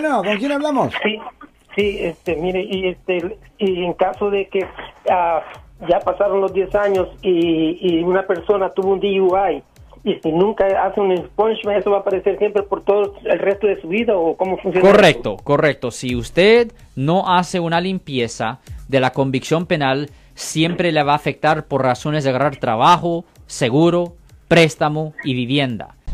Bueno, ¿con quién hablamos? Sí, sí, este, mire, y este, y en caso de que ah, ya pasaron los 10 años y, y una persona tuvo un DUI y si nunca hace un expungement, eso va a aparecer siempre por todo el resto de su vida o cómo funciona. Correcto, correcto. Si usted no hace una limpieza de la convicción penal, siempre le va a afectar por razones de agarrar trabajo, seguro, préstamo y vivienda.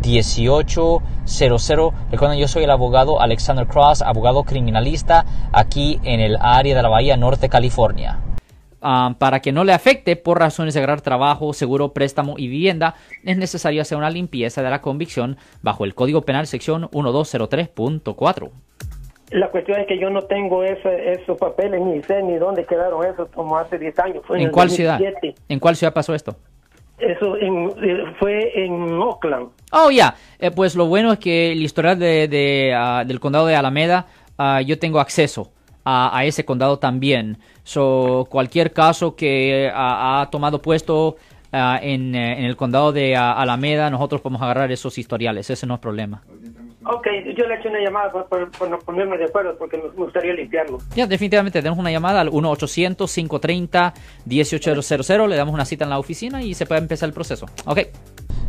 1-800-530-1800. Recuerden, yo soy el abogado Alexander Cross, abogado criminalista aquí en el área de la Bahía Norte, California. Ah, para que no le afecte por razones de agarrar trabajo, seguro, préstamo y vivienda, es necesario hacer una limpieza de la convicción bajo el Código Penal sección 1203.4. La cuestión es que yo no tengo esos papeles, ni sé ni dónde quedaron esos, como hace 10 años. ¿En, cuál ciudad? ¿En cuál ciudad pasó esto? Eso eh, fue en Oakland. Oh, ya. Eh, pues lo bueno es que el historial de, ah, del condado de Alameda, ah, yo tengo acceso a, ese condado también. So, cualquier caso que ha tomado puesto ah, en, eh, en, el condado de Alameda, nosotros podemos agarrar esos historiales. Ese no es problema. Ok, yo le he hecho una llamada por, no ponerme de acuerdo porque me gustaría limpiarlo. Ya, definitivamente, tenemos una llamada al 1-800-530-1800. Le damos una cita en la oficina y se puede empezar el proceso. Ok.